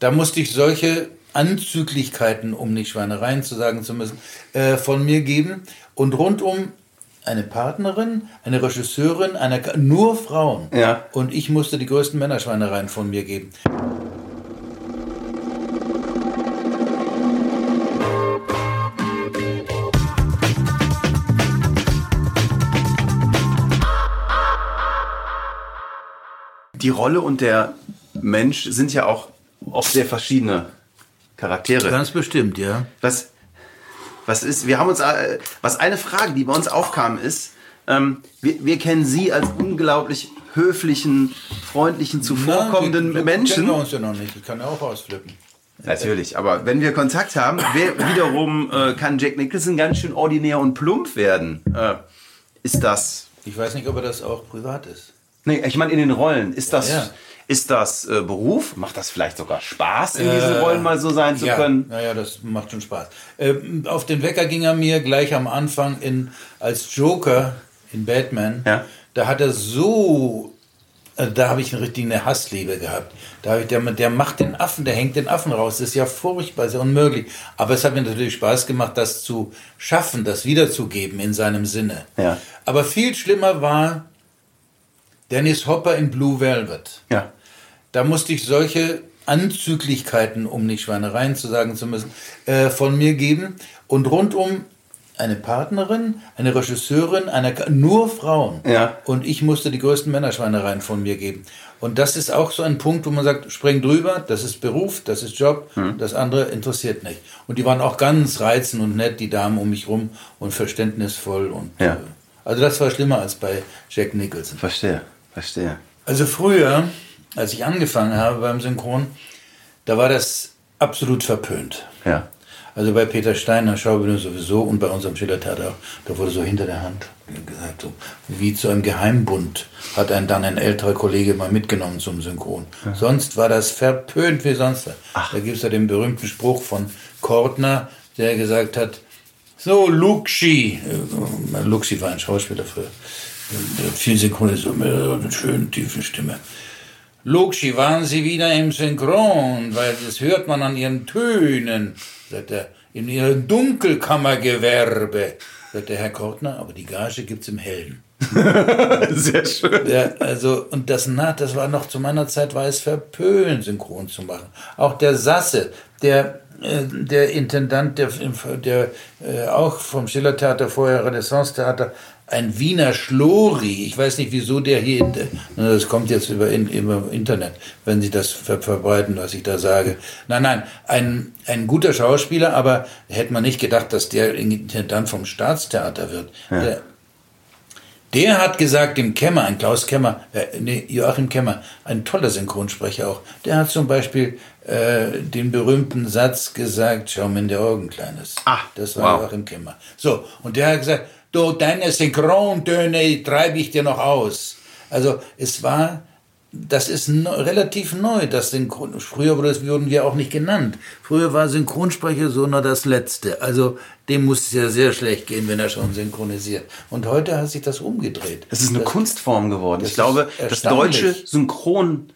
Da musste ich solche Anzüglichkeiten, um nicht Schweinereien zu sagen zu müssen, äh, von mir geben. Und rundum eine Partnerin, eine Regisseurin, eine, nur Frauen. Ja. Und ich musste die größten Männerschweinereien von mir geben. Die Rolle und der Mensch sind ja auch oft sehr verschiedene Charaktere. Ganz bestimmt, ja. Was, was ist, wir haben uns, äh, was eine Frage, die bei uns aufkam, ist, ähm, wir, wir kennen Sie als unglaublich höflichen, freundlichen, zuvorkommenden wir- Menschen. Kennen wir uns ja noch nicht. Ich kann ja auch ausflippen. Natürlich, aber wenn wir Kontakt haben, wer, wiederum äh, kann Jack Nicholson ganz schön ordinär und plump werden. Äh, ist das, Ich weiß nicht, ob er das auch privat ist. Nee, ich meine in den Rollen, ist das, Ja. ist das äh, Beruf? Macht das vielleicht sogar Spaß, in diesen Rollen mal so sein zu ja, können? Naja, das macht schon Spaß. Ähm, auf den Wecker ging er mir gleich am Anfang in, als Joker in Batman. Ja. Da hat er so, äh, da habe ich eine richtige Hassliebe gehabt. Da habe ich, der, der macht den Affen, der hängt den Affen raus. Das ist ja furchtbar, ist ja unmöglich. Aber es hat mir natürlich Spaß gemacht, das zu schaffen, das wiederzugeben in seinem Sinne. Ja. Aber viel schlimmer war Dennis Hopper in Blue Velvet. Ja. Da musste ich solche Anzüglichkeiten, um nicht Schweinereien zu sagen zu müssen, äh, von mir geben. Und rundum eine Partnerin, eine Regisseurin, eine, nur Frauen. Ja. Und ich musste die größten Männerschweinereien von mir geben. Und das ist auch so ein Punkt, wo man sagt, spring drüber, das ist Beruf, das ist Job, das andere interessiert nicht. Und die waren auch ganz reizend und nett, die Damen um mich rum und verständnisvoll. Und, Ja. äh, also das war schlimmer als bei Jack Nicholson. Verstehe, verstehe. Also früher, als ich angefangen habe beim Synchron, da war das absolut verpönt. Ja. Also bei Peter Steiner, Schaubühne sowieso und bei unserem Schillertheater, da wurde so hinter der Hand gesagt, so wie zu einem Geheimbund hat einen dann ein älterer Kollege mal mitgenommen zum Synchron. Sonst war das verpönt wie sonst. was. Da gibt es ja den berühmten Spruch von Kortner, der gesagt hat, so Luxi, äh, Luxi war ein Schauspieler früher, hat viel synchronisiert mit einer schönen tiefen Stimme. Luxi, waren Sie wieder im Synchron? Weil das hört man an Ihren Tönen, sagt er. In Ihrem Dunkelkammergewerbe, sagt der Herr Kortner, aber die Gage gibt's im Hellen. Sehr schön. Ja, also, und das, na, das war noch zu meiner Zeit, war es verpönt, synchron zu machen. Auch der Sasse, der, äh, der Intendant, der, der äh, auch vom Schillertheater, vorher Renaissance-Theater, ein Wiener Schlori. Ich weiß nicht, wieso der hier, das kommt jetzt über, in, über Internet, wenn Sie das ver verbreiten, was ich da sage. Nein, nein, ein, ein guter Schauspieler, aber hätte man nicht gedacht, dass der Intendant vom Staatstheater wird. Der, der hat gesagt, dem Kemmer, ein Klaus Kemmer, äh, nee, Joachim Kemmer, ein toller Synchronsprecher auch, der hat zum Beispiel äh, den berühmten Satz gesagt, schau mir in die Augen, Kleines. Ah, das war wow. Joachim Kemmer. So, und der hat gesagt, du, deine Synchrontöne treibe ich dir noch aus. Also es war, das ist neu, relativ neu, das Synchron. Früher wurde das, wurden wir auch nicht genannt. Früher war Synchronsprecher so nur das Letzte. Also dem muss es ja sehr schlecht gehen, wenn er schon synchronisiert. Und heute hat sich das umgedreht. Es ist eine Kunstform geworden. das Ich glaube, das deutsche Synchron,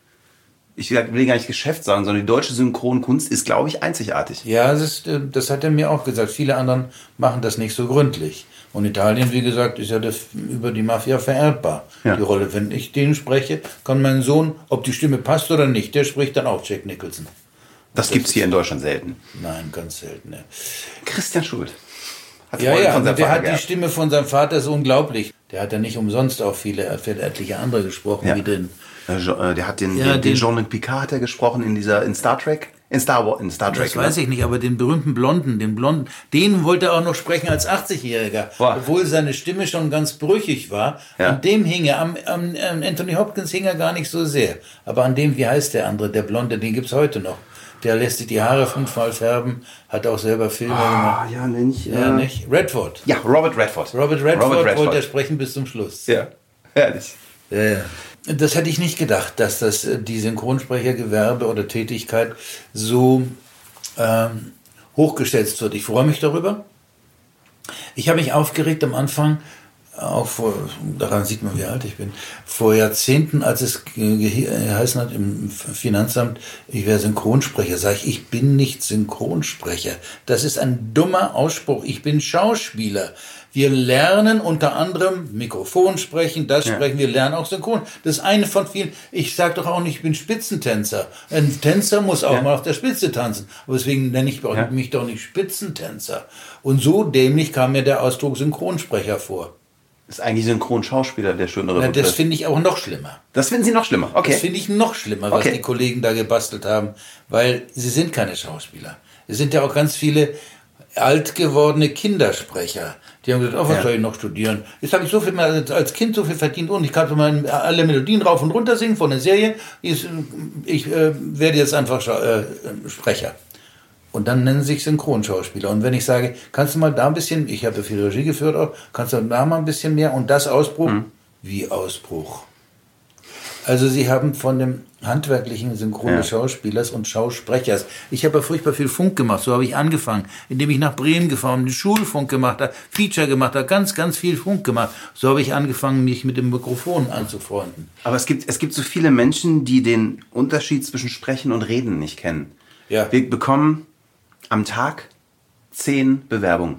ich will gar nicht Geschäft sagen, sondern die deutsche Synchronkunst ist, glaube ich, einzigartig. Ja, das, ist, äh, das hat er mir auch gesagt. Viele anderen machen das nicht so gründlich. Und Italien, wie gesagt, ist ja das über die Mafia vererbbar, Ja. die Rolle. Wenn ich den spreche, kann mein Sohn, ob die Stimme passt oder nicht, der spricht dann auch Jack Nicholson. Das gibt es hier in Deutschland selten. Nein, ganz selten. Ja, Christian Schuld. Hat ja, ja von seinem der hat die gehabt. Stimme von seinem Vater, ist unglaublich. Der hat ja nicht umsonst auch viele, er hat für etliche andere gesprochen, Ja. wie den. Äh, Der hat den, Ja, den, den den- Jean-Luc Picard hat er gesprochen in dieser, in Star Trek? In Star Wars, in Star Trek. Das weiß ich nicht, aber den berühmten Blonden, den Blonden, den wollte er auch noch sprechen als 80-Jähriger. Boah. Obwohl seine Stimme schon ganz brüchig war. Ja. An dem hing er, am, am, Anthony Hopkins hing er gar nicht so sehr. Aber an dem, wie heißt der andere, der Blonde, den gibt's heute noch. Der lässt sich die Haare fünfmal färben, hat auch selber Filme gemacht. Ah, ja, nenn ich. Ja, nicht? Redford. Ja, Robert Redford. Robert Redford, Robert wollte er sprechen bis zum Schluss. Ja, herrlich. Ja, ja. Das hätte ich nicht gedacht, dass das äh, die Synchronsprechergewerbe oder Tätigkeit so ähm, hochgestellt wird. Ich freue mich darüber. Ich habe mich aufgeregt am Anfang, auch vor, daran sieht man, wie alt ich bin, vor Jahrzehnten, als es geheißen hat im Finanzamt, ich wäre Synchronsprecher, sage ich, ich bin nicht Synchronsprecher. Das ist ein dummer Ausspruch. Ich bin Schauspieler. Wir lernen unter anderem Mikrofon sprechen, das ja. sprechen, wir lernen auch Synchron. Das ist eine von vielen. Ich sage doch auch nicht, ich bin Spitzentänzer. Ein Tänzer muss auch ja. mal auf der Spitze tanzen. Aber deswegen nenne ich ja. mich doch nicht Spitzentänzer. Und so dämlich kam mir der Ausdruck Synchronsprecher vor. Ist eigentlich Synchronschauspieler der schönere Na, Das finde ich auch noch schlimmer. Das finden Sie noch schlimmer, okay. Das finde ich noch schlimmer, was okay. die Kollegen da gebastelt haben, weil sie sind keine Schauspieler. Es sind ja auch ganz viele alt gewordene Kindersprecher. Die haben gesagt, oh, was ja. soll ich noch studieren? Jetzt habe ich so viel mehr als Kind so viel verdient und ich kann mal alle Melodien rauf und runter singen von der Serie. Ich, ich äh, werde jetzt einfach äh, Sprecher. Und dann nennen sie sich Synchronschauspieler. Und wenn ich sage, kannst du mal da ein bisschen, ich habe viel Regie geführt auch, kannst du da mal ein bisschen mehr und das Ausbruch? Mhm. Wie Ausbruch? Also sie haben von dem handwerklichen Synchron ja. Schauspielers und Schausprechers. Ich habe ja furchtbar viel Funk gemacht, so habe ich angefangen, indem ich nach Bremen gefahren bin, Schulfunk gemacht habe, Feature gemacht habe, ganz, ganz viel Funk gemacht. So habe ich angefangen, mich mit dem Mikrofon anzufreunden. Aber es gibt, es gibt so viele Menschen, die den Unterschied zwischen Sprechen und Reden nicht kennen. Ja. Wir bekommen am Tag zehn Bewerbungen.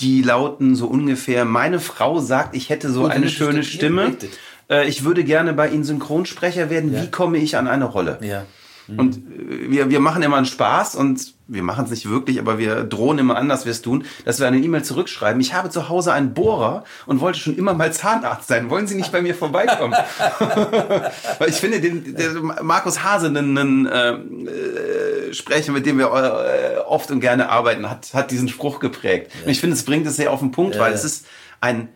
die lauten so ungefähr, meine Frau sagt, ich hätte so eine schöne Stimme. Äh, ich würde gerne bei Ihnen Synchronsprecher werden, ja. wie komme ich an eine Rolle? Ja. Mhm. Und äh, wir, wir machen immer einen Spaß und wir machen es nicht wirklich, aber wir drohen immer an, dass wir es tun, dass wir eine E-Mail zurückschreiben. Ich habe zu Hause einen Bohrer und wollte schon immer mal Zahnarzt sein. Wollen Sie nicht bei mir vorbeikommen? Weil ich finde, den, Markus Hase, einen, einen Sprecher, mit dem wir äh, oft und gerne arbeiten, hat, hat diesen Spruch geprägt. Ja. Und ich finde, es bringt es sehr auf den Punkt, ja, weil es ist ein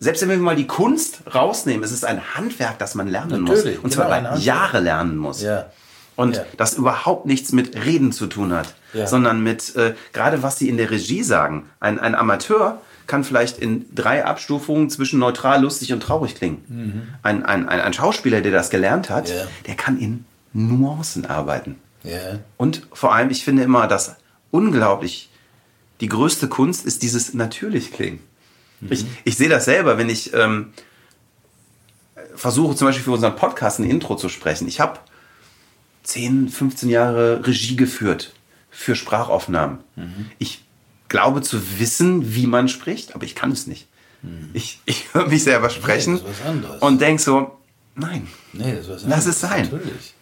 selbst wenn wir mal die Kunst rausnehmen, es ist ein Handwerk, das man lernen Natürlich, muss. Und zwar genau, Jahre lernen muss. Ja. Und ja. das überhaupt nichts mit Reden zu tun hat, ja. sondern mit, äh, gerade was sie in der Regie sagen. Ein, ein Amateur kann vielleicht in drei Abstufungen zwischen neutral, lustig und traurig klingen. Mhm. Ein, ein, ein, ein, Schauspieler, der das gelernt hat, ja. der kann in Nuancen arbeiten. Und vor allem, ich finde immer, dass unglaublich die größte Kunst ist dieses natürlich klingen. Mhm. Ich, ich sehe das selber, wenn ich ähm, versuche zum Beispiel für unseren Podcast ein Intro zu sprechen. Ich habe 10, 15 Jahre Regie geführt für Sprachaufnahmen. Mhm. Ich glaube zu wissen, wie man spricht, aber ich kann es nicht. Mhm. Ich, ich höre mich selber sprechen nee, und denke so, nein, nee, lass es sein. Natürlich.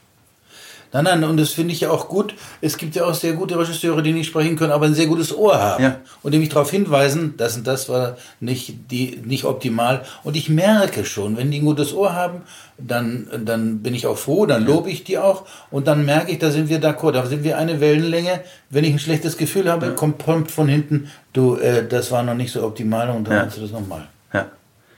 Nein, nein, und das finde ich ja auch gut. Es gibt ja auch sehr gute Regisseure, die nicht sprechen können, aber ein sehr gutes Ohr haben. Ja. Und die mich darauf hinweisen, das und das war nicht, die, nicht optimal. Und ich merke schon, wenn die ein gutes Ohr haben, dann, dann bin ich auch froh, dann lobe ich die auch. Und dann merke ich, da sind wir d'accord, da sind wir eine Wellenlänge. Wenn ich ein schlechtes Gefühl habe, ja. kommt prompt von hinten, du, äh, das war noch nicht so optimal und dann ja. machst du das nochmal. Ja.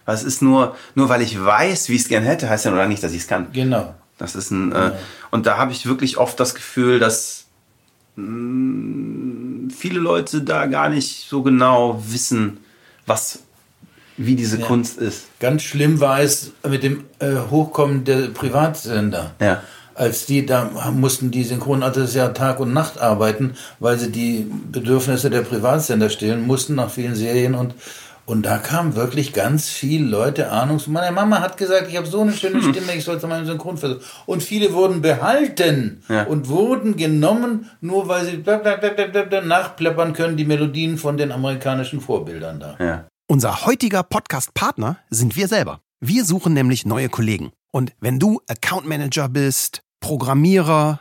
Was ist nur, nur weil ich weiß, wie ich es gern hätte, heißt ja noch nicht, dass ich es kann. Genau. Das ist ein, äh, und da habe ich wirklich oft das Gefühl, dass mh, mm, viele Leute da gar nicht so genau wissen, was, wie diese ja. Kunst ist. Ganz schlimm war es mit dem äh, Hochkommen der Privatsender. Ja. Als die, da mussten die Synchronartists ja Tag und Nacht arbeiten, weil sie die Bedürfnisse der Privatsender stillen mussten nach vielen Serien und und da kamen wirklich ganz viele Leute ahnungs. Meine Mama hat gesagt, ich habe so eine schöne hm. Stimme, ich sollte mal einen Synchron versuchen. Und viele wurden behalten ja. und wurden genommen, nur weil sie nachpleppern können, die Melodien von den amerikanischen Vorbildern da. Ja. Unser heutiger Podcast-Partner sind wir selber. Wir suchen nämlich neue Kollegen. Und wenn du Account Manager bist, Programmierer,